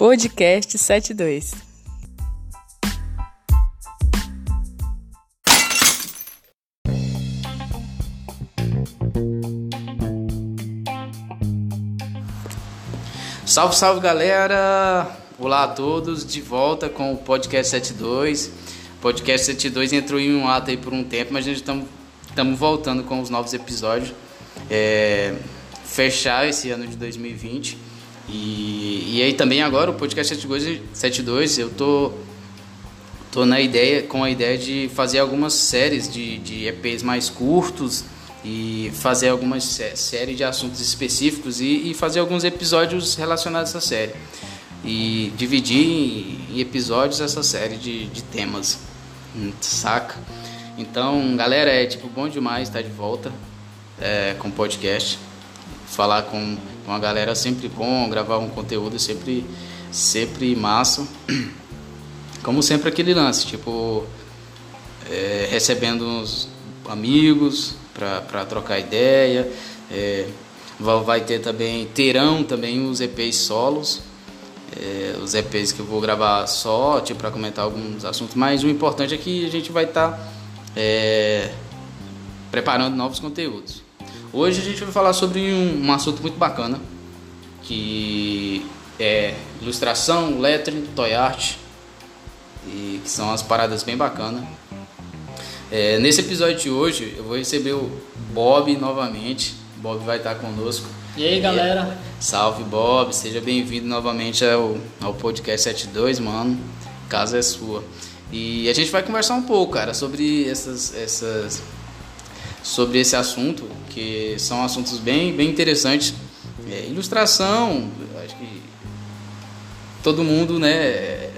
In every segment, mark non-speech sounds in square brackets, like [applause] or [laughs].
Podcast 72. Salve, salve galera! Olá a todos, de volta com o Podcast 72. O Podcast 72 entrou em um ato aí por um tempo, mas a gente estamos voltando com os novos episódios. É, fechar esse ano de 2020 e, e aí também agora o podcast 72, eu tô, tô na ideia, com a ideia de fazer algumas séries de, de EPs mais curtos e fazer algumas sé séries de assuntos específicos e, e, fazer alguns episódios relacionados a essa série. E dividir em, em episódios essa série de, de temas, saca? Então, galera, é tipo bom demais estar de volta é, com o podcast falar com, com a galera sempre bom, gravar um conteúdo sempre, sempre massa. Como sempre aquele lance, tipo, é, recebendo uns amigos para trocar ideia. É, vai ter também, terão também os EPs solos. É, os EPs que eu vou gravar só, tipo, para comentar alguns assuntos, mas o importante é que a gente vai estar tá, é, preparando novos conteúdos. Hoje a gente vai falar sobre um, um assunto muito bacana, que é ilustração, lettering, toy art, e que são as paradas bem bacanas. É, nesse episódio de hoje eu vou receber o Bob novamente. Bob vai estar conosco. E aí galera? É, salve Bob, seja bem-vindo novamente ao, ao podcast 72, mano. Casa é sua. E a gente vai conversar um pouco, cara, sobre essas, essas sobre esse assunto, que são assuntos bem, bem interessantes. É, ilustração, acho que todo mundo né,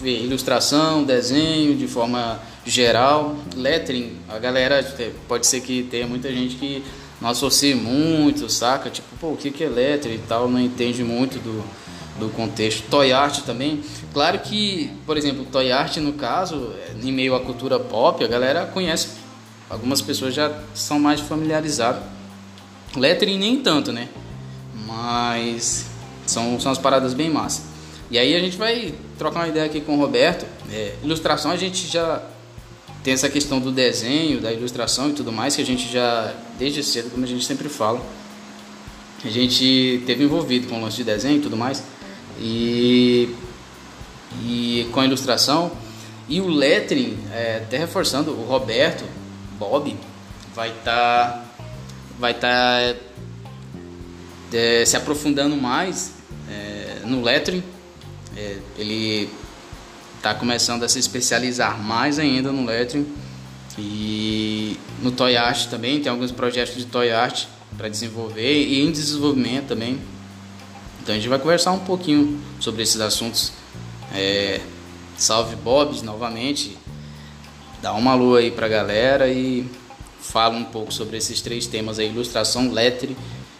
vê ilustração, desenho de forma geral, lettering, a galera pode ser que tenha muita gente que não associe muito, saca? Tipo, pô, o que é lettering e tal, não entende muito do, do contexto. Toy art também. Claro que, por exemplo, toy art no caso, em meio à cultura pop, a galera conhece Algumas pessoas já são mais familiarizadas. Lettering nem tanto, né? Mas são, são as paradas bem massas. E aí a gente vai trocar uma ideia aqui com o Roberto. É, ilustração a gente já tem essa questão do desenho, da ilustração e tudo mais, que a gente já, desde cedo, como a gente sempre fala, a gente teve envolvido com o lance de desenho e tudo mais. E, e com a ilustração. E o lettering, é, até reforçando, o Roberto, Bob vai estar tá, vai estar tá, é, se aprofundando mais é, no lettering. É, ele está começando a se especializar mais ainda no lettering e no toy art também tem alguns projetos de toy art para desenvolver e em desenvolvimento também. Então a gente vai conversar um pouquinho sobre esses assuntos. É, salve Bob novamente dá uma lua aí pra galera e fala um pouco sobre esses três temas aí, ilustração, lettering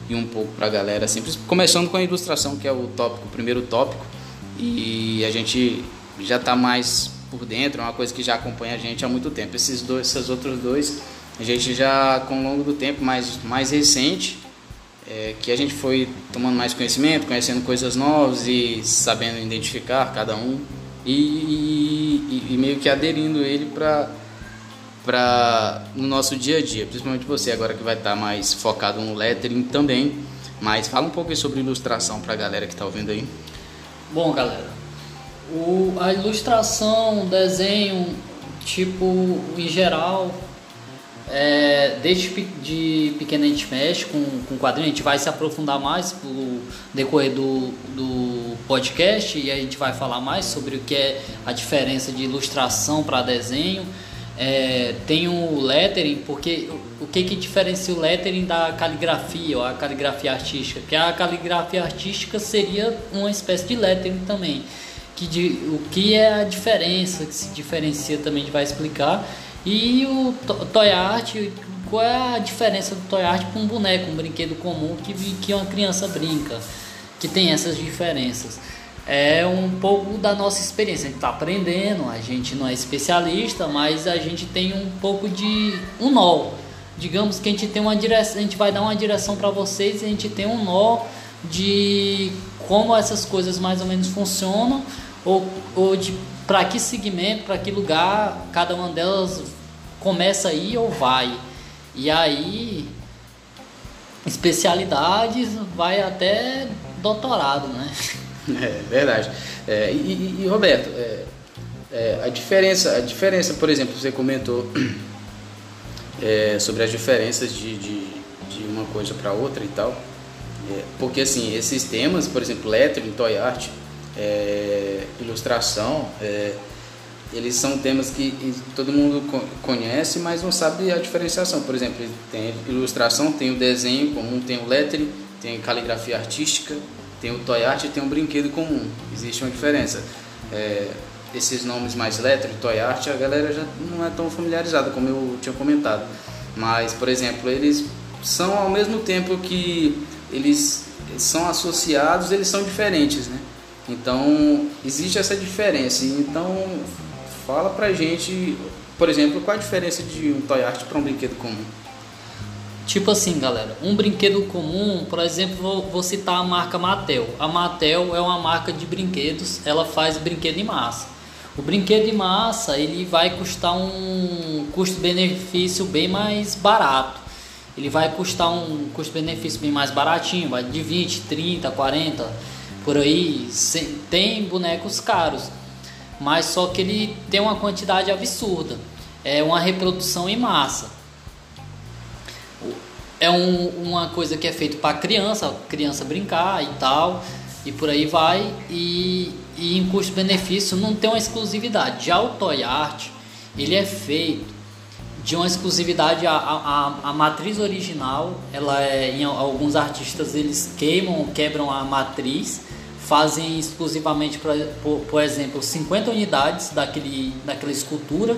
e um pouco pra galera, sempre começando com a ilustração, que é o tópico, o primeiro tópico, e a gente já tá mais por dentro, é uma coisa que já acompanha a gente há muito tempo. Esses dois, esses outros dois, a gente já com o longo do tempo mais mais recente, é, que a gente foi tomando mais conhecimento, conhecendo coisas novas e sabendo identificar cada um e, e, e meio que aderindo ele para para no nosso dia a dia, principalmente você agora que vai estar tá mais focado no lettering também. Mas fala um pouco sobre ilustração para a galera que está ouvindo aí. Bom, galera, o, a ilustração, desenho, tipo, em geral, é, desde de pequeno a gente mexe com, com quadrinho, a gente vai se aprofundar mais no decorrer do, do podcast e a gente vai falar mais sobre o que é a diferença de ilustração para desenho. É, tem o lettering, porque o que, que diferencia o lettering da caligrafia ou a caligrafia artística? Que a caligrafia artística seria uma espécie de lettering também. Que de, o que é a diferença, que se diferencia também a gente vai explicar. E o toy art, qual é a diferença do toy art para um boneco, um brinquedo comum que, que uma criança brinca, que tem essas diferenças. É um pouco da nossa experiência, a gente está aprendendo, a gente não é especialista, mas a gente tem um pouco de um nó. Digamos que a gente tem uma direção, a gente vai dar uma direção para vocês e a gente tem um nó de como essas coisas mais ou menos funcionam ou, ou de para que segmento, para que lugar cada uma delas começa aí ou vai. E aí especialidades vai até doutorado, né? É verdade. É, e, e, Roberto, é, é, a diferença, a diferença, por exemplo, você comentou é, sobre as diferenças de, de, de uma coisa para outra e tal. É, porque assim, esses temas, por exemplo, lettering, toy art, é, ilustração, eles são temas que todo mundo conhece, mas não sabe a diferenciação. Por exemplo, tem ilustração, tem o desenho comum, tem o lettering, tem caligrafia artística, tem o toy art e tem o brinquedo comum. Existe uma diferença. É, esses nomes mais lettering, toy art, a galera já não é tão familiarizada como eu tinha comentado. Mas, por exemplo, eles são ao mesmo tempo que eles são associados, eles são diferentes, né? Então, existe essa diferença. Então, fala pra gente, por exemplo, qual a diferença de um toy art para um brinquedo comum? Tipo assim, galera, um brinquedo comum, por exemplo, vou, vou, citar a marca Mattel. A Mattel é uma marca de brinquedos, ela faz brinquedo em massa. O brinquedo em massa, ele vai custar um custo-benefício bem mais barato. Ele vai custar um custo-benefício bem mais baratinho, vai de 20, 30, 40 por aí. Tem bonecos caros, mas só que ele tem uma quantidade absurda. É uma reprodução em massa. É um, uma coisa que é feito para criança, criança brincar e tal, e por aí vai. E, e em custo-benefício não tem uma exclusividade. Já o Toy Art, ele é feito de uma exclusividade a, a, a, matriz original ela é em alguns artistas eles queimam quebram a matriz fazem exclusivamente, por, por, por, exemplo, 50 unidades daquele, daquela escultura,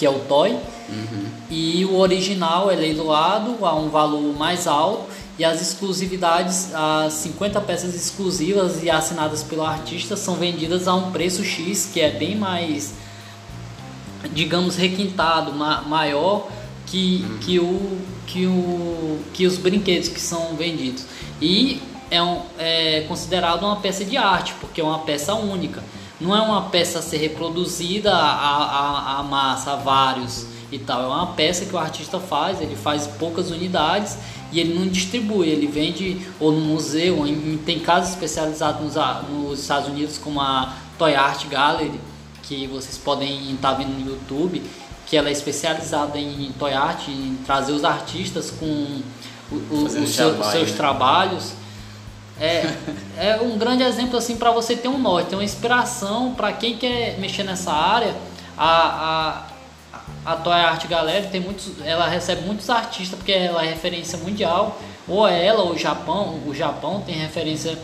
que é o toy, uhum. e o original é leiloado a um valor mais alto, e as exclusividades, as 50 peças exclusivas e assinadas pelo artista são vendidas a um preço X, que é bem mais, digamos, requintado, ma maior que, uhum. que, o, que, o, que os brinquedos que são vendidos. E é, um, é considerado uma peça de arte, porque é uma peça única. Não é uma peça a ser reproduzida a, a, a massa, a vários e tal. É uma peça que o artista faz, ele faz poucas unidades e ele não distribui, ele vende ou no museu, em, tem casas especializadas nos, nos, Estados Unidos como a Toy Art Gallery, que vocês podem estar vendo no YouTube, que ela é especializada em Toy Art, em trazer os artistas com o, o, os seu, seus trabalhos é, é um grande exemplo assim para você ter um norte, ter uma inspiração para quem quer mexer nessa área. A, a, a Toy Art Gallery tem muitos, ela recebe muitos artistas porque ela é referência mundial. Ou ela ou o Japão, o Japão tem referência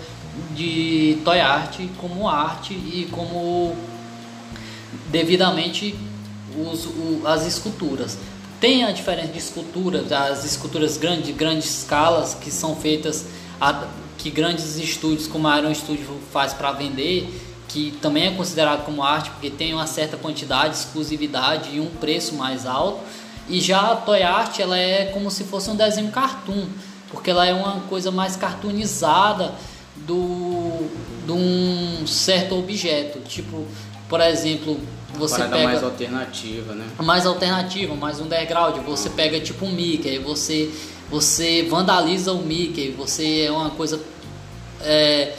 de Toy Art como arte e como devidamente os, o, as esculturas. Tem a diferença de esculturas, as esculturas grandes, de grandes escalas que são feitas a, que grandes estúdios como a Iron Studio faz para vender, que também é considerado como arte porque tem uma certa quantidade, exclusividade e um preço mais alto. E já a Toy Art ela é como se fosse um desenho cartoon, porque ela é uma coisa mais cartoonizada do de um certo objeto, tipo, por exemplo, você Parada pega mais alternativa, né? Mais alternativa, mais underground. Você pega tipo um Mickey, você você vandaliza o Mickey, você é uma coisa é,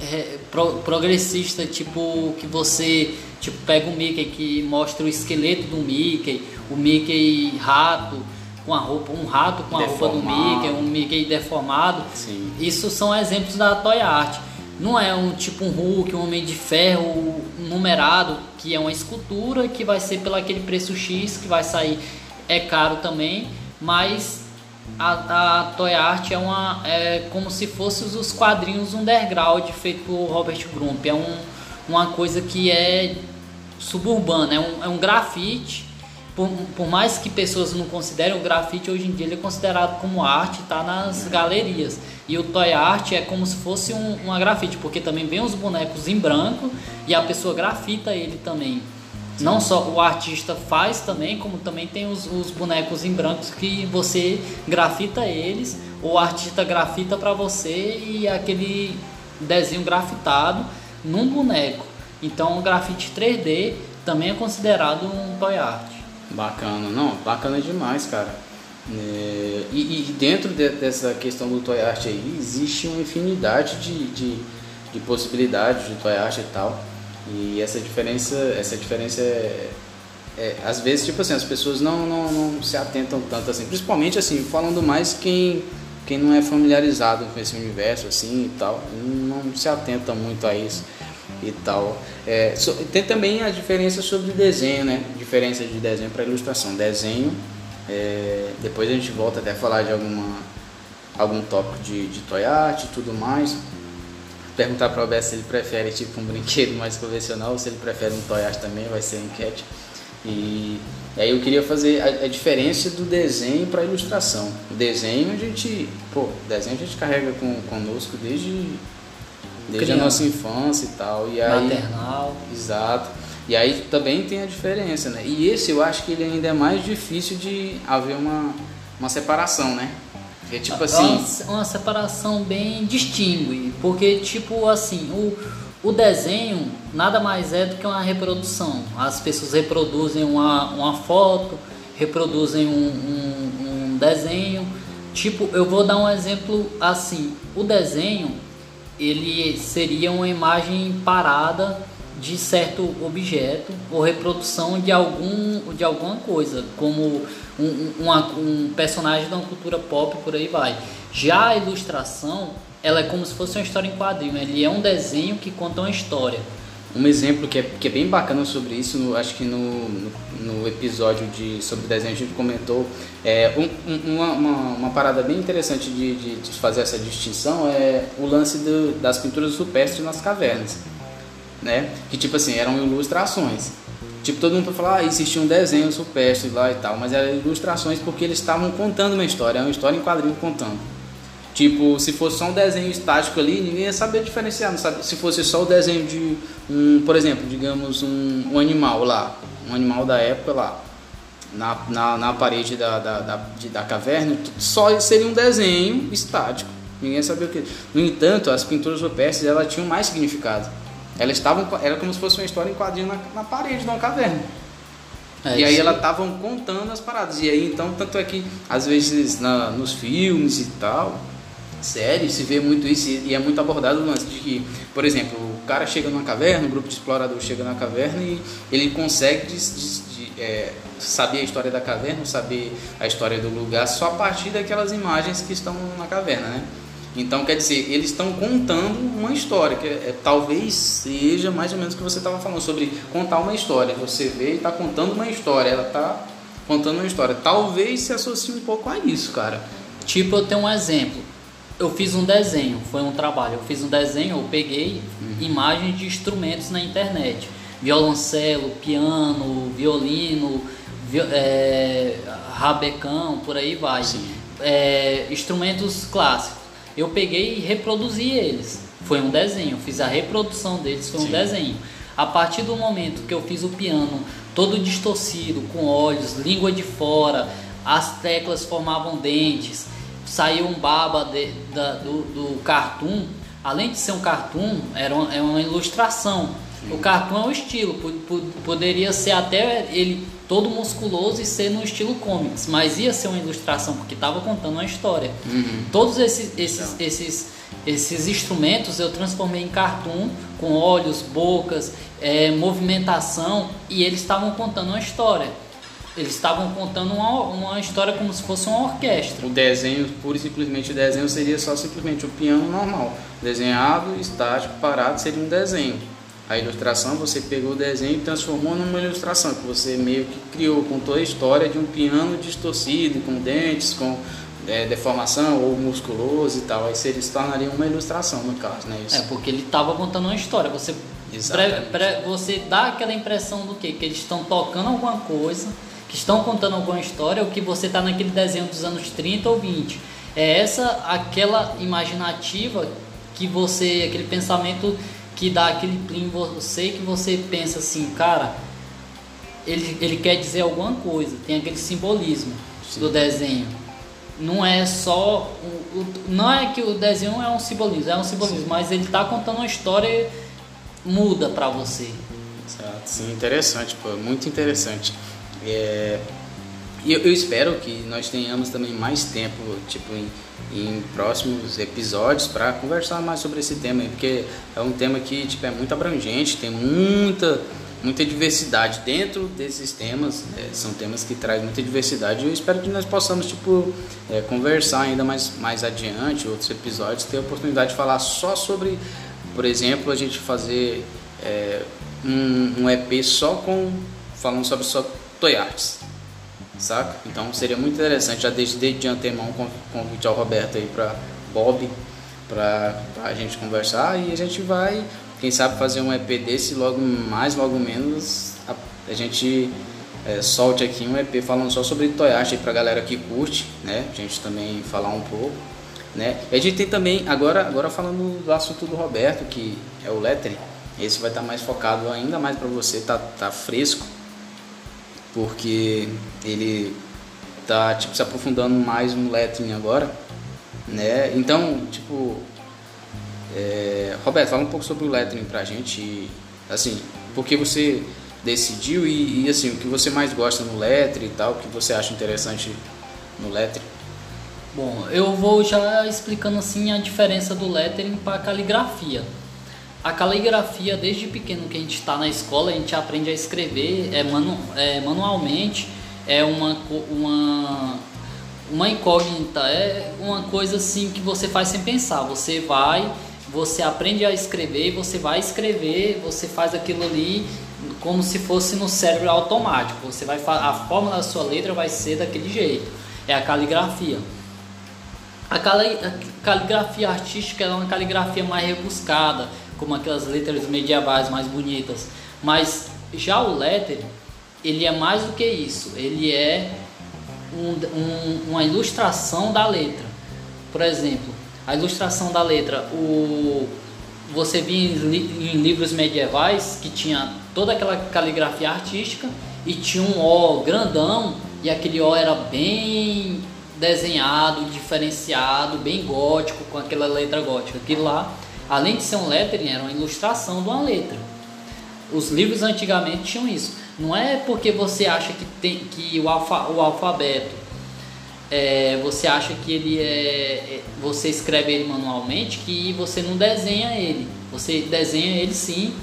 é, pro, progressista, tipo que você tipo pega o Mickey que mostra o esqueleto do Mickey, o Mickey rato com a roupa, um rato com a deformado. roupa do Mickey, um Mickey deformado. Sim. Isso são exemplos da Toy Art. Não é um tipo um Hulk, um Homem de Ferro numerado, que é uma escultura que vai ser pelo aquele preço X que vai sair é caro também, mas a, a Toy Art é, uma, é como se fossem os quadrinhos underground feito por Robert Grump. É um, uma coisa que é suburbana, é um, é um grafite. Por, por mais que pessoas não considerem, o grafite hoje em dia ele é considerado como arte, está nas galerias. E o Toy Art é como se fosse um, uma grafite, porque também vem os bonecos em branco e a pessoa grafita ele também. Não só o artista faz também, como também tem os, os bonecos em brancos que você grafita eles, ou o artista grafita para você e aquele desenho grafitado num boneco. Então, o grafite 3D também é considerado um toy art. Bacana, não, bacana demais, cara. É, e, e, dentro de, dessa questão do toy art aí, existe uma infinidade de, de, de, possibilidades de toy art e tal. E essa diferença, essa diferença é, é, às vezes, tipo assim, as pessoas não, não, não se atentam tanto assim, principalmente assim, falando mais quem, quem não é familiarizado com esse universo assim e tal, não se atenta muito a isso e tal. É, so, tem também a diferença sobre desenho, né? Diferença de desenho para ilustração. Desenho é, depois a gente volta até a falar de alguma, algum tópico de, de toy art e tudo mais. Perguntar para o Alberto se ele prefere tipo um brinquedo mais convencional ou se ele prefere um toy art também, vai ser enquete. E, e aí eu queria fazer a, a diferença do desenho para ilustração. O desenho a gente, pô, desenho a gente carrega com, conosco desde, desde a nossa infância e tal. E aí, Maternal. Exato. E aí também tem a diferença, né? E esse eu acho que ele ainda é mais difícil de haver uma, uma separação, né? É tipo assim. Uma, uma separação bem distingue, porque tipo assim, o, o desenho nada mais é do que uma reprodução. As pessoas reproduzem uma, uma foto, reproduzem um, um, um desenho. Tipo, eu vou dar um exemplo assim: o desenho ele seria uma imagem parada de certo objeto ou reprodução de algum de alguma coisa, como um, uma, um personagem de uma cultura pop por aí vai. Já a ilustração, ela é como se fosse uma história em quadrinho, ele é um desenho que conta uma história. Um exemplo que é, que é bem bacana sobre isso, no, acho que no, no, no, episódio de, sobre desenho a gente comentou, é, um, uma, uma, uma, parada bem interessante de, de, de, fazer essa distinção é o lance do, das pinturas rupestres nas cavernas né? Que tipo assim, eram ilustrações. Tipo, todo mundo falar, ah, existia um desenho supérstite lá e tal, mas eram ilustrações porque eles estavam contando uma história, é uma história em quadrinho contando. Tipo, se fosse só um desenho estático ali, ninguém ia saber diferenciar, não sabe? Se fosse só o desenho de um, por exemplo, digamos, um, um animal lá, um animal da época lá, na, na, na parede da, da, da, de, da caverna, só seria um desenho estático. Ninguém sabia o que. No entanto, as pinturas rupestres elas tinham mais significado elas estavam, era como se fosse uma história em quadrinho na, na parede de uma caverna. É, e aí elas estavam contando as paradas. E aí então, tanto é que às vezes na, nos filmes e tal, séries, se vê muito isso e é muito abordado o lance de que, por exemplo, o cara chega numa caverna, um grupo de exploradores chega na caverna e ele consegue de, de, de, é, saber a história da caverna, saber a história do lugar só a partir daquelas imagens que estão na caverna, né? Então, quer dizer, eles estão contando uma história, que é, é, talvez seja mais ou menos o que você estava falando, sobre contar uma história. Você vê e está contando uma história, ela está contando uma história. Talvez se associe um pouco a isso, cara. Tipo, eu tenho um exemplo. Eu fiz um desenho, foi um trabalho. Eu fiz um desenho, eu peguei uhum. imagens de instrumentos na internet: violoncelo, piano, violino, vi é, rabecão, por aí vai. É, instrumentos clássicos eu peguei e reproduzi eles. Foi um desenho, fiz a reprodução deles, foi Sim. um desenho. A partir do momento que eu fiz o piano todo distorcido, com olhos, língua de fora, as teclas formavam dentes, saiu um baba de, da, do, do cartoon. Além de ser um cartoon, era uma, é uma ilustração. O cartoon é um estilo, poderia ser até ele todo musculoso e ser no estilo comics, mas ia ser uma ilustração porque estava contando uma história. Uhum. Todos esses, esses, esses, esses instrumentos eu transformei em cartoon com olhos, bocas, é, movimentação e eles estavam contando uma história. Eles estavam contando uma, uma história como se fosse uma orquestra. O desenho, pura e simplesmente o desenho seria só simplesmente o piano normal. Desenhado, estático, parado, seria um desenho a ilustração, você pegou o desenho e transformou numa ilustração, que você meio que criou, contou a história de um piano distorcido, com dentes, com é, deformação ou musculoso e tal. Aí seria, se tornaria uma ilustração no caso, né? Isso. É, porque ele estava contando uma história. Você, pre, pre, você dá aquela impressão do quê? Que eles estão tocando alguma coisa, que estão contando alguma história, ou que você está naquele desenho dos anos 30 ou 20. É essa aquela imaginativa que você, aquele pensamento que dá aquele plim em você que você pensa assim, cara, ele, ele quer dizer alguma coisa, tem aquele simbolismo Sim. do desenho. não é só. O, o, não é que o desenho é um simbolismo, é um simbolismo, sim. mas ele está contando uma história muda para você. Exato, sim, interessante, pô, muito interessante. É, e eu, eu, espero que nós tenhamos também mais tempo, tipo, em, em próximos episódios para conversar mais sobre esse tema, porque é um tema que tipo, é muito abrangente, tem muita muita diversidade dentro desses temas é, são temas que trazem muita diversidade e eu espero que nós possamos tipo é, conversar ainda mais mais adiante outros episódios ter a oportunidade de falar só sobre por exemplo a gente fazer é, um, um, EP só com falando sobre só toy arts saca? Então seria muito interessante. Já desde, de antemão convite ao Roberto aí para Bob para a gente conversar. E a gente vai quem sabe fazer um EP desse logo mais, logo menos, a, a gente é, solte aqui um EP falando só sobre Toyashi para galera que curte, né? A gente também falar um pouco, né? E a gente tem também, agora, agora falando do assunto do Roberto, que é o lettering, esse vai estar tá mais focado ainda mais para você, tá, tá fresco, porque ele tá tipo se aprofundando mais no lettering agora, né? Então, tipo, é, Roberto, fala um pouco sobre o lettering pra gente, assim, por que você decidiu e, e, assim, o que você mais gosta no lettering e tal, o que você acha interessante no lettering? Bom, eu vou já explicando assim a diferença do lettering para caligrafia. A caligrafia, desde pequeno que a gente está na escola, a gente aprende a escrever é, manu, é, manualmente, é uma, uma, uma incógnita, é uma coisa assim que você faz sem pensar. Você vai você aprende a escrever, você vai escrever, você faz aquilo ali como se fosse no cérebro automático. Você vai a forma da sua letra vai ser daquele jeito. É a caligrafia. A, cali, a caligrafia artística é uma caligrafia mais rebuscada, como aquelas letras medievais mais bonitas. Mas já o lettering, ele é mais do que isso. Ele é um, um, uma ilustração da letra. Por exemplo, a ilustração da letra, o você via em, em livros medievais que tinha toda aquela caligrafia artística e tinha um O grandão e aquele O era bem desenhado, diferenciado, bem gótico com aquela letra gótica. Aquilo lá, além de ser um lettering, era uma ilustração de uma letra. Os livros antigamente tinham isso. Não é porque você acha que, tem, que o, alfa, o alfabeto é, você acha que ele é, é. Você escreve ele manualmente que você não desenha ele. Você desenha ele sim.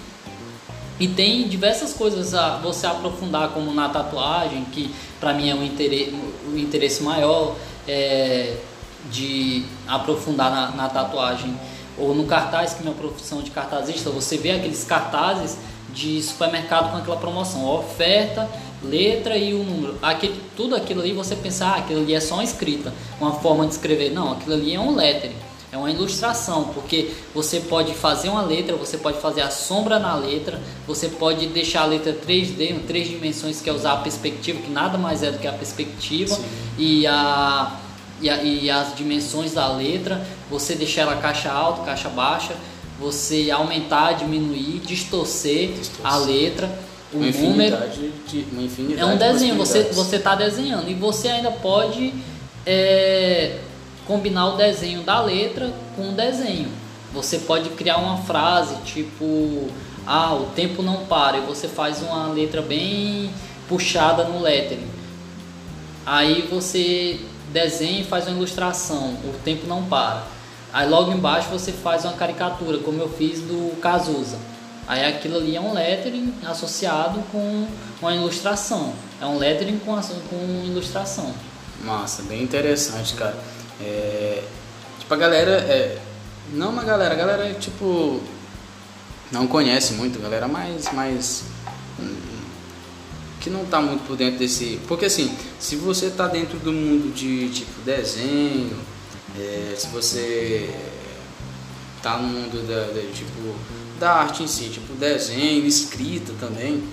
E tem diversas coisas a você aprofundar, como na tatuagem, que para mim é um interesse, um interesse maior é, de aprofundar na, na tatuagem. Ou no cartaz, que é minha profissão de cartazista, você vê aqueles cartazes de supermercado com aquela promoção, oferta letra e o número. Aquele, tudo aquilo ali você pensar, ah, aquilo ali é só uma escrita, uma forma de escrever. Não, aquilo ali é um lettering, é uma ilustração, porque você pode fazer uma letra, você pode fazer a sombra na letra, você pode deixar a letra 3D, em três dimensões, que é usar a perspectiva, que nada mais é do que a perspectiva, e a, e, a, e as dimensões da letra, você deixar ela caixa alta, caixa baixa, você aumentar, diminuir, distorcer, distorcer. a letra o uma número. De, uma infinidade é um desenho, você você está desenhando e você ainda pode é, combinar o desenho da letra com o desenho. Você pode criar uma frase tipo ah, o tempo não para e você faz uma letra bem puxada no lettering. Aí você desenha e faz uma ilustração, o tempo não para. Aí logo embaixo você faz uma caricatura, como eu fiz do Cazuza. Aí aquilo ali é um lettering associado com uma ilustração. É um lettering com, com ilustração. Massa, bem interessante, cara. É, tipo, a galera. É, não uma galera, a galera tipo. Não conhece muito, a galera mais. mais que não tá muito por dentro desse. Porque assim, se você tá dentro do mundo de tipo desenho, é, se você tá no mundo da, da tipo da arte em si, tipo desenho, escrita também.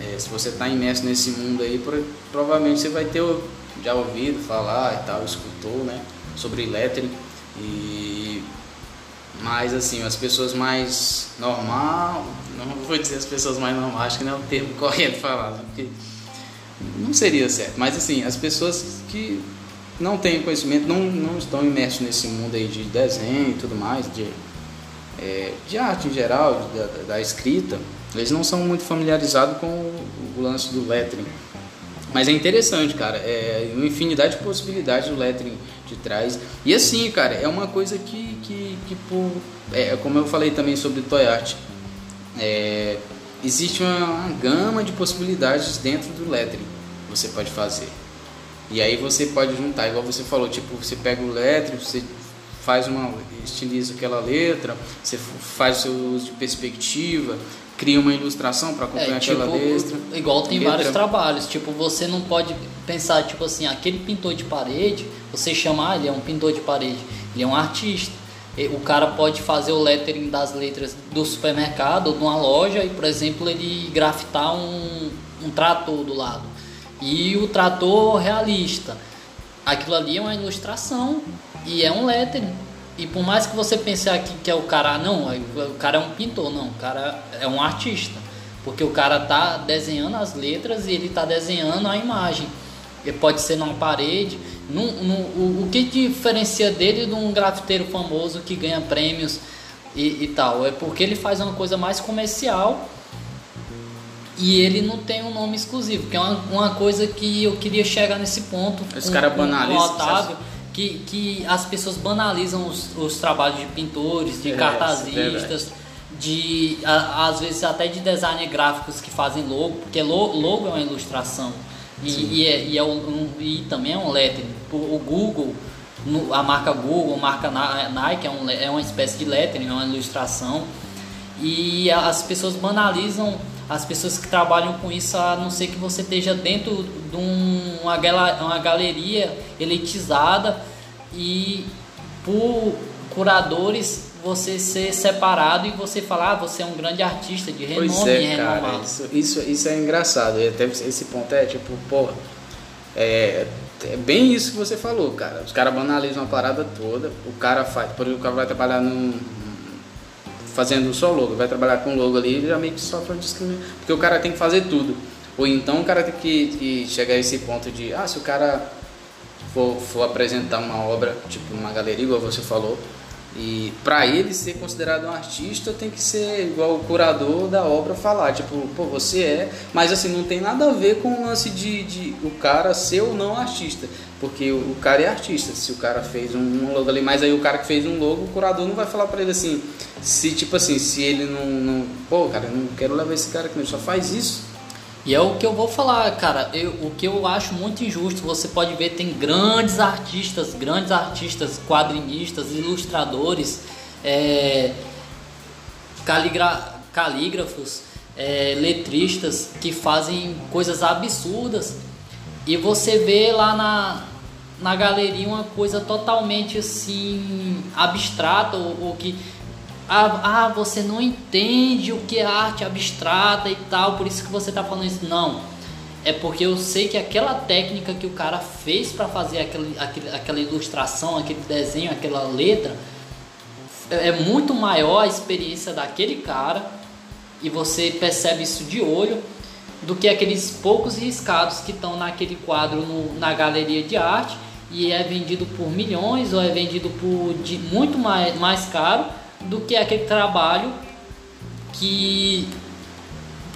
É, se você está imerso nesse mundo aí, provavelmente você vai ter já ouvido falar e tal, escutou, né, sobre lettering e mas assim, as pessoas mais normal, não vou dizer as pessoas mais normais, acho que não é o termo [laughs] correto falar, né, porque não seria certo, mas assim, as pessoas que não têm conhecimento, não, não estão imersos nesse mundo aí de desenho e tudo mais, de, é, de arte em geral, da, da, escrita, eles não são muito familiarizados com o, o lance do lettering. Mas é interessante, cara. É uma infinidade de possibilidades o lettering de trás. E assim, cara, é uma coisa que, que, que por, é, como eu falei também sobre Toy Art, é, existe uma, uma gama de possibilidades dentro do lettering que você pode fazer. E aí você pode juntar, igual você falou, tipo, você pega o lettering, você faz uma estiliza aquela letra, você faz o seu uso de perspectiva, cria uma ilustração para acompanhar é, tipo, aquela letra. Igual tem letra. vários trabalhos, tipo, você não pode pensar, tipo assim, aquele pintor de parede, você chamar, ah, ele é um pintor de parede, ele é um artista. O cara pode fazer o lettering das letras do supermercado ou de uma loja e, por exemplo, ele grafitar um, um trator do lado. E o trator realista. Aquilo ali é uma ilustração e é um lettering. E por mais que você pense aqui que é o cara, não, o cara é um pintor, não, o cara é um artista. Porque o cara tá desenhando as letras e ele tá desenhando a imagem. Ele pode ser numa parede. Num, num, o, o que diferencia dele de um grafiteiro famoso que ganha prêmios e, e tal? É porque ele faz uma coisa mais comercial e ele não tem um nome exclusivo, que é uma, uma coisa que eu queria chegar nesse ponto. Esse cara banaliza. Com o Otávio, que, que as pessoas banalizam os, os trabalhos de pintores, de é, cartazistas, é de a, às vezes até de design gráficos que fazem logo, porque logo é uma ilustração e, e, é, e, é um, e também é um lettering. O, Google, a marca Google, a marca Nike é, um, é uma espécie de lettering, é uma ilustração. E as pessoas banalizam as pessoas que trabalham com isso, a não ser que você esteja dentro de um, uma, uma galeria elitizada e por curadores você ser separado e você falar, ah, você é um grande artista de renome pois é, cara, isso, isso, isso é engraçado. E até esse ponto é tipo, porra, é, é bem isso que você falou, cara. Os caras banalizam a parada toda, o cara faz, por exemplo, o cara vai trabalhar num fazendo só logo, vai trabalhar com logo ali, ele já meio que sofre uma discriminação, porque o cara tem que fazer tudo. Ou então o cara tem que, que chegar a esse ponto de, ah, se o cara for, for apresentar uma obra, tipo uma galeria, igual você falou, e para ele ser considerado um artista, tem que ser igual o curador da obra falar, tipo, pô, você é, mas assim, não tem nada a ver com o lance de, de o cara ser ou não artista, porque o, o cara é artista, se o cara fez um, logo ali, mas aí o cara que fez um logo, o curador não vai falar para ele assim, se tipo assim, se ele não, não pô, cara, eu não quero levar esse cara que só faz isso, e é o que eu vou falar, cara. Eu, o que eu acho muito injusto, você pode ver, tem grandes artistas, grandes artistas, quadrinistas, ilustradores, é, caligra, calígrafos, é, letristas que fazem coisas absurdas. E você vê lá na, na galeria uma coisa totalmente assim abstrata ou, ou que ah, ah, você não entende o que é arte abstrata e tal, por isso que você está falando isso. Não, é porque eu sei que aquela técnica que o cara fez para fazer aquele, aquele, aquela ilustração, aquele desenho, aquela letra, é, é muito maior a experiência daquele cara e você percebe isso de olho do que aqueles poucos riscados que estão naquele quadro no, na galeria de arte e é vendido por milhões ou é vendido por de, muito mais, mais caro do que aquele trabalho que,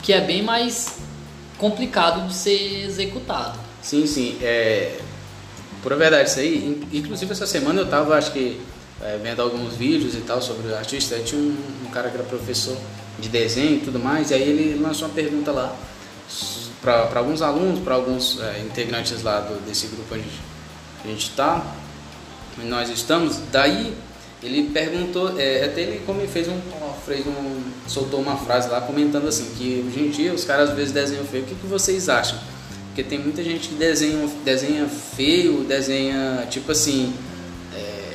que é bem mais complicado de ser executado. Sim, sim. É, por verdade, isso aí. Inclusive, essa semana eu estava, acho que, é, vendo alguns vídeos e tal sobre o artista. Aí tinha um, um, cara que era professor de desenho e tudo mais, e aí ele lançou uma pergunta lá para alguns alunos, para alguns é, integrantes lá do, desse grupo onde a gente está, nós estamos. Daí ele perguntou, é, até ele como fez um, fez um, soltou uma frase lá comentando assim, que hoje em dia os caras às vezes desenham feio, o que, que vocês acham? Porque tem muita gente que desenha, desenha feio, desenha tipo assim, é,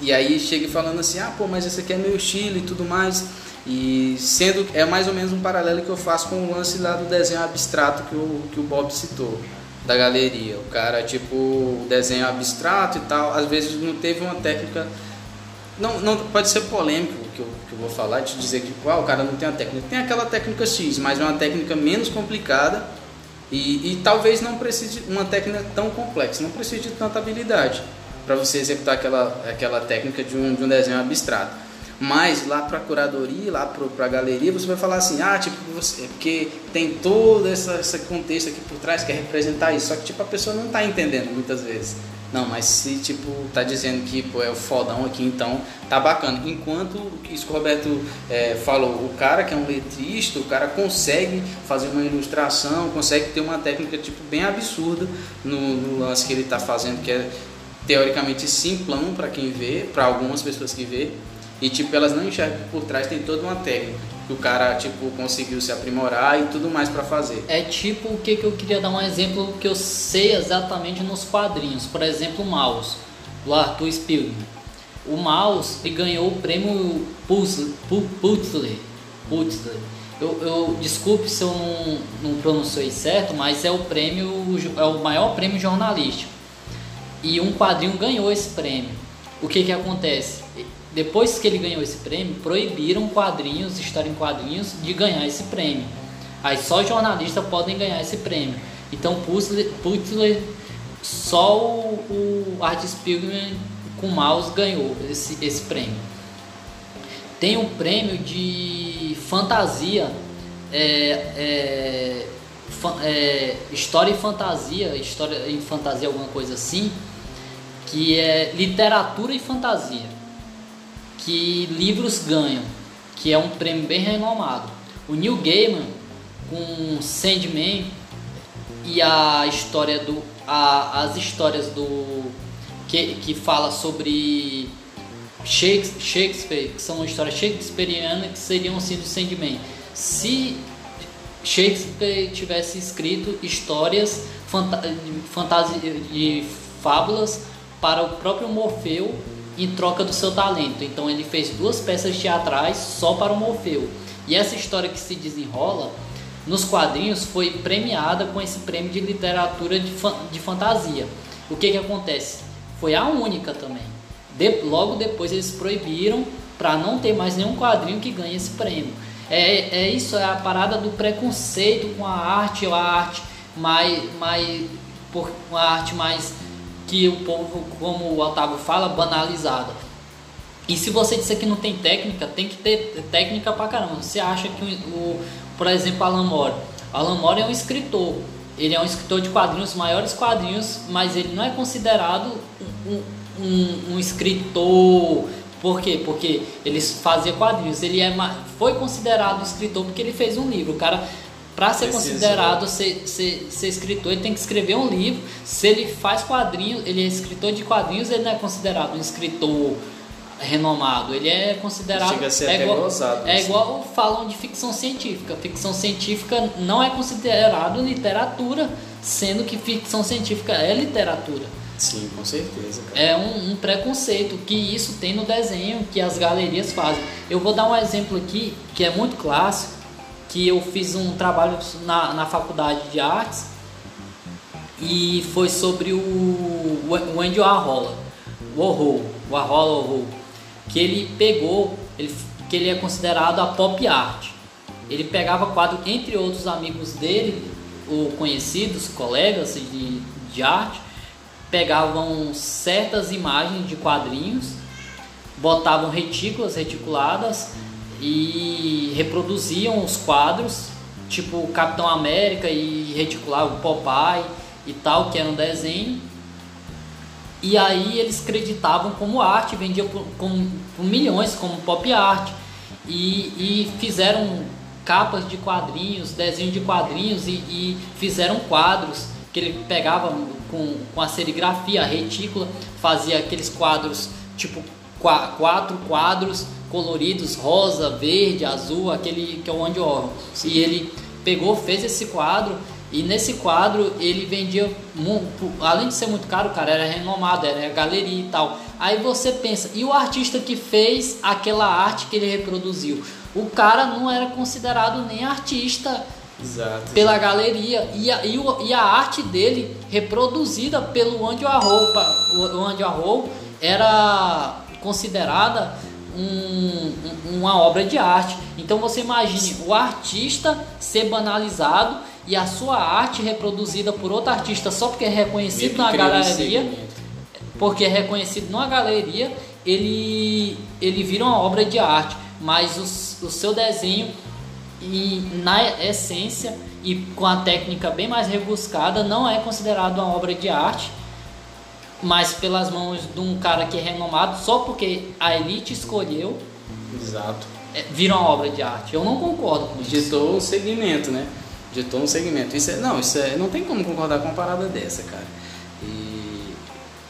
e aí chega falando assim, ah pô, mas esse aqui é meu estilo e tudo mais, e sendo, é mais ou menos um paralelo que eu faço com o lance lá do desenho abstrato que o, que o Bob citou da galeria. O cara, tipo, desenho abstrato e tal, às vezes não teve uma técnica não, não pode ser polêmico o que eu, que eu vou falar, de dizer que ah, o cara não tem a técnica. Tem aquela técnica X, mas é uma técnica menos complicada E, e talvez não precise de uma técnica tão complexa, não precise de tanta habilidade para você executar aquela, aquela técnica de um, de um desenho abstrato. Mas lá para a curadoria, lá para a galeria, você vai falar assim, ah, tipo, você, porque tem todo essa, esse contexto aqui por trás que é representar isso. Só que tipo, a pessoa não está entendendo muitas vezes. Não, mas se tipo tá dizendo que pô, é o fodão aqui, então tá bacana. Enquanto isso que o Roberto é, falou, o cara que é um letrista, o cara consegue fazer uma ilustração, consegue ter uma técnica tipo bem absurda no, no lance que ele está fazendo, que é teoricamente simplão para quem vê, para algumas pessoas que vê, e tipo elas não enxergam que por trás tem toda uma técnica que o cara tipo conseguiu se aprimorar e tudo mais para fazer. É tipo o que, que eu queria dar um exemplo que eu sei exatamente nos quadrinhos. Por exemplo, o Mouse, do Arthur Spiegelman. O Mouse ele ganhou o prêmio Puzzler. Puzzler. Eu, eu desculpe se eu não, não pronunciei certo, mas é o prêmio é o maior prêmio jornalístico. E um quadrinho ganhou esse prêmio. O que que acontece? Depois que ele ganhou esse prêmio, proibiram quadrinhos, história em quadrinhos, de ganhar esse prêmio. Aí só jornalistas podem ganhar esse prêmio. Então Putzler só o, o Art Spiegelman com mouse ganhou esse, esse prêmio. Tem um prêmio de fantasia, é, é, é, história e fantasia, história em fantasia, alguma coisa assim, que é literatura e fantasia que livros ganham, que é um prêmio bem renomado. O Neil Gaiman com Sandman e a história do a, as histórias do que, que fala sobre Shakespeare, que são histórias shakespearianas que seriam sido Sandman. Se Shakespeare tivesse escrito histórias fantasia de fábulas para o próprio Morfeu em troca do seu talento. Então ele fez duas peças teatrais só para o Morfeu. E essa história que se desenrola nos quadrinhos foi premiada com esse prêmio de literatura de, fa de fantasia. O que que acontece? Foi a única também. De logo depois eles proibiram para não ter mais nenhum quadrinho que ganhe esse prêmio. É, é isso, é a parada do preconceito com a arte, a arte mais, mais por uma arte mais que o povo, como o Otávio fala, banalizada. E se você disser que não tem técnica, tem que ter técnica pra caramba. Você acha que, o, por exemplo, Alan Moore. Alan Moore é um escritor. Ele é um escritor de quadrinhos, maiores quadrinhos, mas ele não é considerado um, um, um escritor. Por quê? Porque ele fazia quadrinhos. Ele é, foi considerado escritor porque ele fez um livro. O cara para ser Precisa. considerado ser, ser, ser escritor, ele tem que escrever um livro. Se ele faz quadrinhos, ele é escritor de quadrinhos, ele não é considerado um escritor renomado. Ele é considerado. Chega a ser é igual, gozado, É igual falam de ficção científica. Ficção científica não é considerado literatura, sendo que ficção científica é literatura. Sim, com certeza. Cara. É um, um, preconceito que isso tem no desenho que as galerias fazem. Eu vou dar um exemplo aqui que é muito clássico que eu fiz um trabalho na, na faculdade de artes e foi sobre o, o Andy Warhol, o Warhol, Warhol, que ele pegou, ele, que ele é considerado a pop art. Ele pegava quadro entre outros amigos dele, ou conhecidos, colegas de, de arte, pegavam certas imagens de quadrinhos, botavam retículas reticuladas e reproduziam os quadros, tipo Capitão América e reticular o Popeye e tal, que era um desenho. E aí eles creditavam como arte, vendiam por, com, por milhões como pop art. E, e, fizeram capas de quadrinhos, desenho de quadrinhos e, e fizeram quadros que ele pegava com, com a serigrafia, a retícula, fazia aqueles quadros tipo quatro quadros coloridos, rosa, verde, azul, aquele que é o Andy Warhol. E ele pegou, fez esse quadro e nesse quadro ele vendia, além de ser muito caro, cara, era renomado, era galeria e tal. Aí você pensa, e o artista que fez aquela arte que ele reproduziu? O cara não era considerado nem artista exato, pela exato. galeria. E a, e, o, e a arte dele, reproduzida pelo Andy Warhol, o Andy Warhol era considerada um, uma obra de arte. Então você imagine o artista ser banalizado e a sua arte reproduzida por outro artista só porque é reconhecido na galeria, porque é reconhecido numa galeria, ele, ele vira uma obra de arte, mas os- o, seu desenho, e, na essência e com a técnica bem mais rebuscada, não é considerado uma obra de arte, mas pelas mãos de um cara que é renomado, só porque a elite escolheu, Exato. é, vira uma obra de arte. Eu não concordo com isso. Ditou um segmento, né? Ditou um segmento. Isso é, não, isso é, não tem como concordar com uma parada dessa, cara. E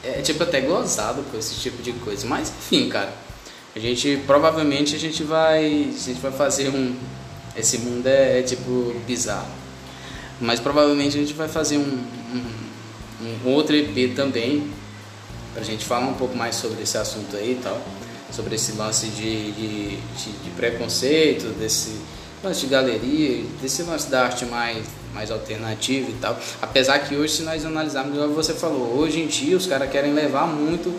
é tipo até gozado com esse tipo de coisa. Mas enfim, cara. A gente provavelmente a gente vai, a gente vai fazer um esse mundo é, é, tipo bizarro. Mas provavelmente a gente vai fazer um, um, um outro EP também pra gente falar um pouco mais sobre esse assunto aí e tal, sobre esse lance de, de, de, de preconceito, desse lance de galeria, desse lance da arte mais, mais alternativa e tal. Apesar que hoje, se nós analisarmos, igual você falou, hoje em dia os caras querem levar muito.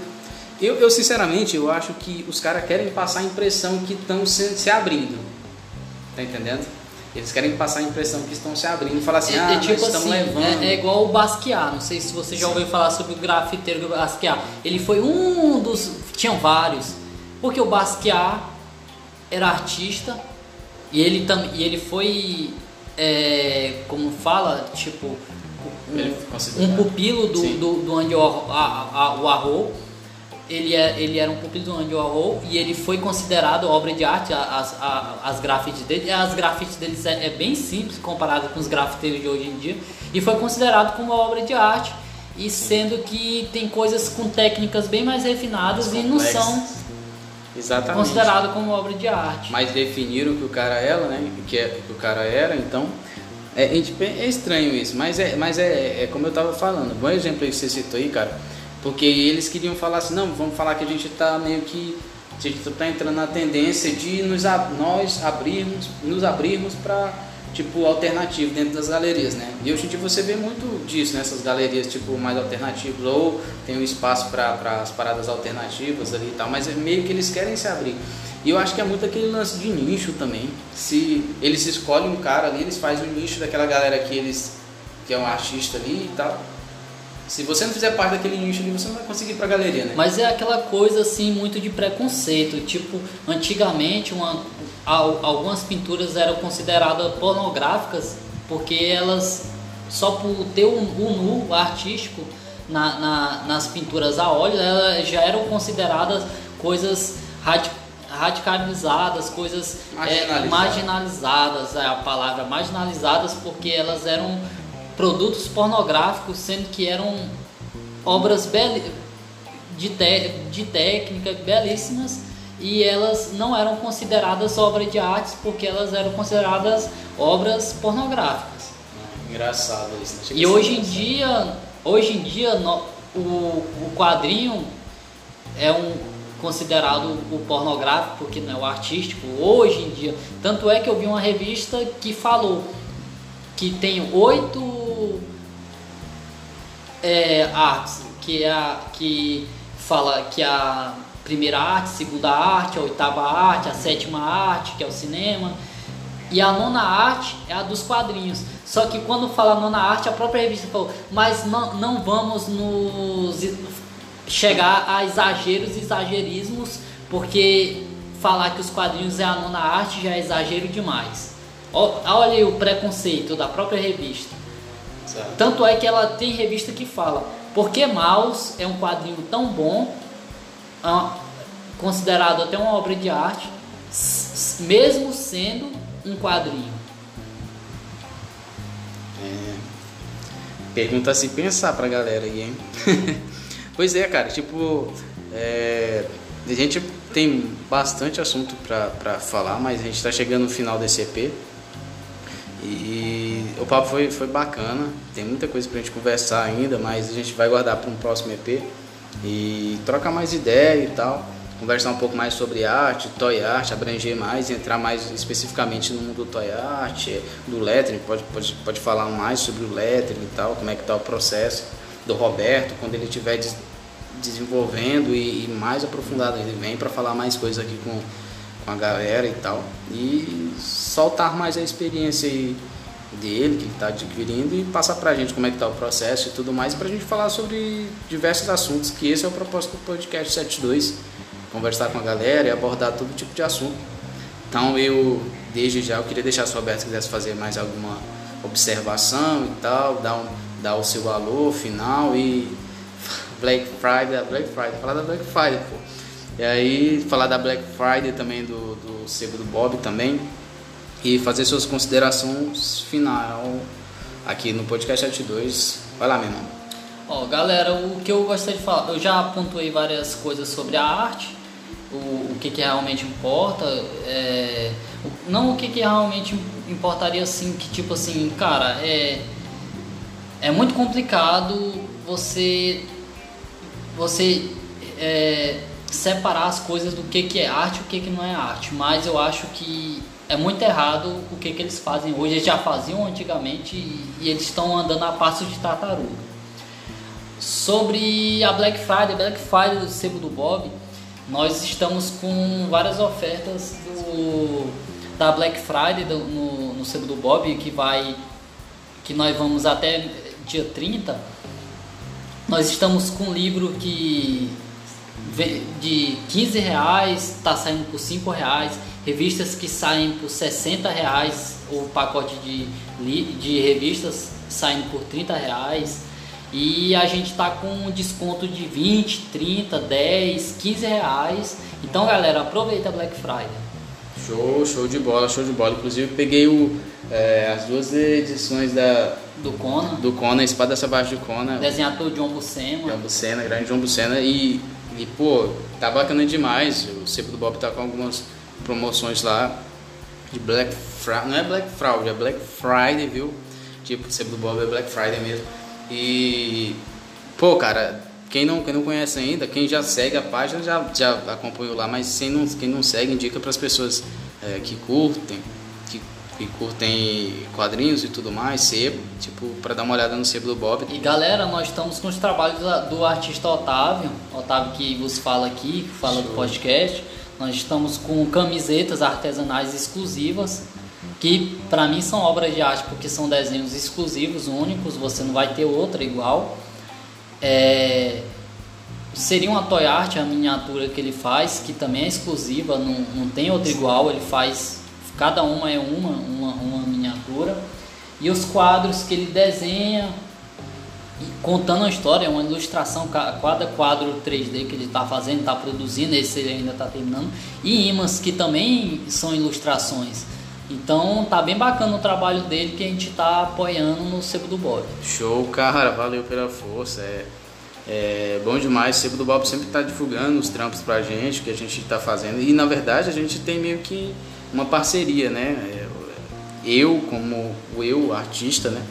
Eu, eu sinceramente, eu acho que os caras querem passar a impressão que estão se, se abrindo. Tá entendendo? Eles querem passar a impressão que estão se abrindo e falar assim, É, ah, é tipo nós estamos assim, levando. é, é igual o Basquiat. Não sei se você já ouviu falar sobre o grafiteiro Basquiat. Ele foi um dos. Tinham vários. Porque o Basquiat era artista e ele, tam, e ele foi. é, como fala? Tipo. um- um pupilo do, do, do Andy Warhol, a- a- Warhol. Ele, é, ele era um pupilo do Andy Warhol e ele foi considerado obra de arte, as, a- as grafites dele. As grafites deles é, é bem simples comparado com os grafiteiros de hoje em dia. E foi considerado como obra de arte. E sendo que tem coisas com técnicas bem mais refinadas e não são Exatamente. consideradas como obra de arte. Mas definiram que o cara era, né? Que, é, que o cara era, então. É, é, é estranho isso, mas é, mas é, é como eu tava falando. Bom exemplo aí que você citou aí, cara. Porque eles queriam falar assim, não, vamos falar que a gente tá meio que. A gente tá entrando na tendência de nos, nós abrirmos, nos abrirmos para tipo alternativo dentro das galerias, né? E hoje em dia você vê muito disso nessas galerias tipo mais alternativas ou tem um espaço para as paradas alternativas ali e tal, mas é meio que eles querem se abrir. E eu acho que é muito aquele lance de nicho também. Se eles escolhem um cara ali, eles fazem um nicho daquela galera que eles que é um artista ali e tal. Se você não fizer parte daquele nicho ali, você não vai conseguir ir pra galeria, né? Mas é aquela coisa assim muito de preconceito. Tipo, antigamente uma, al- algumas pinturas eram consideradas pornográficas porque elas só por ter o, o nu artístico na, na- nas pinturas a óleo, elas já eram consideradas coisas radi- radicalizadas, coisas é, Marginalizadas. marginalizadas, é a palavra marginalizadas porque elas eram produtos pornográficos, sendo que eram obras de, te de técnica belíssimas e elas não eram consideradas obras de artes porque elas eram consideradas obras pornográficas. Engraçado isso. né? E hoje em dia, hoje em dia no- o, o quadrinho é um considerado o pornográfico porque não é o artístico hoje em dia. Tanto é que eu vi uma revista que falou que tem oito é, artes, que é a, que fala que a primeira arte, segunda arte, a oitava arte, a sétima arte, que é o cinema, e a nona arte é a dos quadrinhos. Só que quando fala nona arte, a própria revista falou, mas não, não vamos nos chegar a exageros e exagerismos, porque falar que os quadrinhos é a nona arte já é exagero demais. Olha o preconceito da própria revista. Sabe? Tanto é que ela tem revista que fala Porque Maus é um quadrinho tão bom, ah, considerado até uma obra de arte, mesmo sendo um quadrinho. Pergunta a se pensar pra galera aí, hein? [laughs] pois é, cara, tipo, é, a gente tem bastante assunto pra, pra falar, mas a gente tá chegando no final desse EP. E o papo foi, foi bacana, tem muita coisa pra gente conversar ainda, mas a gente vai guardar para um próximo EP e trocar mais ideia e tal, conversar um pouco mais sobre arte, toy art, abranger mais, entrar mais especificamente no mundo do toy art, do lettering, pode, pode, pode falar mais sobre o lettering e tal, como é que tá o processo do Roberto, quando ele estiver des- desenvolvendo e, e mais aprofundado, ele vem para falar mais coisas aqui com, com a galera e tal, e soltar mais a experiência aí dele, que ele está adquirindo, e passar para a gente como é que está o processo e tudo mais, para a gente falar sobre diversos assuntos, que esse é o propósito do podcast 72, conversar com a galera e abordar todo tipo de assunto. Então eu, desde já, eu queria deixar sua aberto se quisesse fazer mais alguma observação e tal, dar, um, dar o seu alô final e [laughs] Black Friday, Black Friday, falar da Black Friday, pô. E aí falar da Black Friday também do, do sebo do Bob também e fazer suas considerações final aqui no podcast 72. Vai lá, meu irmão. Ó, galera, o que eu gostaria de falar, eu já pontuei várias coisas sobre a arte, o, o que, que realmente importa, é, não o que, que realmente importaria assim, que tipo assim, cara, é, é muito complicado você você é, separar as coisas do que, que é arte e o que, que não é arte, mas eu acho que é muito errado o que, que eles fazem hoje. Eles já faziam antigamente e, eles estão andando a passo de tartaruga. Sobre a Black Friday, Black Friday do Sebo do Bob, nós estamos com várias ofertas do, da Black Friday do, no, no Sebo do Bob que vai que nós vamos até dia 30. Nós estamos com um livro que de 15 reais está saindo por 5 reais, revistas que saem por 60 reais, o pacote de, de revistas saindo por 30 reais. E a gente está com um desconto de 20, 30, 10, 15 reais. Então galera, aproveita a Black Friday. Show, show de bola, show de bola. Inclusive peguei o, é, as duas edições da, do Conan. Do Conan, Espada Selvagem do Conan. Desenhado pelo John Buscema. John Buscema, grande John Buscema. E e, pô, tá bacana demais. O Sepo do Bob tá com algumas promoções lá de Black Friday. Não é Black Friday, é Black Friday, viu? Tipo, o Sepo do Bob é Black Friday mesmo. E, pô, cara, quem não, quem não conhece ainda, quem já segue a página já, já acompanhou lá, mas quem não, quem não segue, indica para as pessoas é, que curtem que curtem quadrinhos e tudo mais, sebo, tipo, para dar uma olhada no sebo do Bob. E galera, nós estamos com os trabalhos do artista Otávio, Otávio que vos fala aqui, que fala Show. do podcast. Nós estamos com camisetas artesanais exclusivas, que para mim são obras de arte porque são desenhos exclusivos, únicos, você não vai ter outra igual. É... Seria uma toy art, a miniatura que ele faz, que também é exclusiva, não, não tem outra igual, ele faz Cada uma é uma, uma, uma miniatura. E os quadros que ele desenha, contando a história, é uma ilustração, cada quadro 3D que ele está fazendo, está produzindo, esse ele ainda está terminando. E imãs que também são ilustrações. Então tá bem bacana o trabalho dele que a gente está apoiando no Sebo do Bob. Show, cara, valeu pela força. É, é bom demais. O Sebo do Bob sempre está divulgando os trampos pra gente, que a gente está fazendo. E na verdade a gente tem meio que uma parceria, né? Eu como eu artista, né?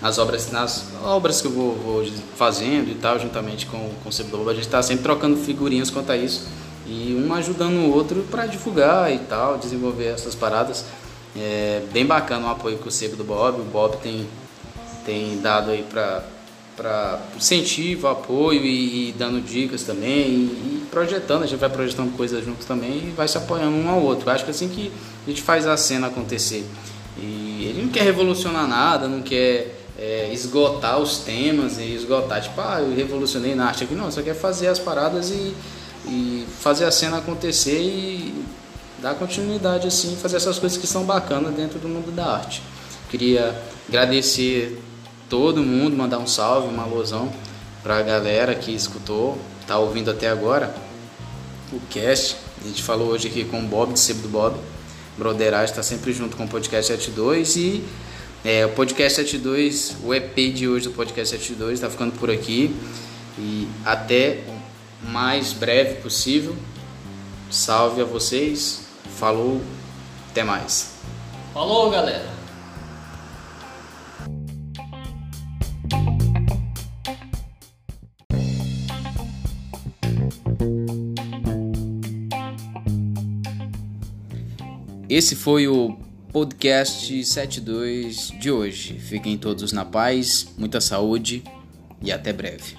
Nas obras, nas obras que eu vou, vou fazendo e tal, juntamente com, com o Sebo a gente está sempre trocando figurinhas quanto a isso e um ajudando o outro para divulgar e tal, desenvolver essas paradas. É bem bacana o apoio que o Sebo do Bob, o Bob tem, tem dado aí para para incentivo, apoio e, e, dando dicas também e, e, projetando, a gente vai projetando coisas juntos também e vai se apoiando um ao outro. Eu acho que é assim que a gente faz a cena acontecer. E ele não quer revolucionar nada, não quer é, esgotar os temas e esgotar, tipo, ah, eu revolucionei na arte aqui, não, só quer fazer as paradas e, e fazer a cena acontecer e dar continuidade assim, fazer essas coisas que são bacanas dentro do mundo da arte. Queria agradecer todo mundo, mandar um salve, uma alusão para a galera que escutou, tá ouvindo até agora o cast. A gente falou hoje aqui com o Bob, de Sebo do Bob. Broderagem está sempre junto com o Podcast 72 e é, o Podcast 72, o EP de hoje do Podcast 72 está ficando por aqui e até o mais breve possível. Salve a vocês, falou, até mais. Falou, galera. Esse foi o podcast 72 de hoje. Fiquem todos na paz, muita saúde e até breve.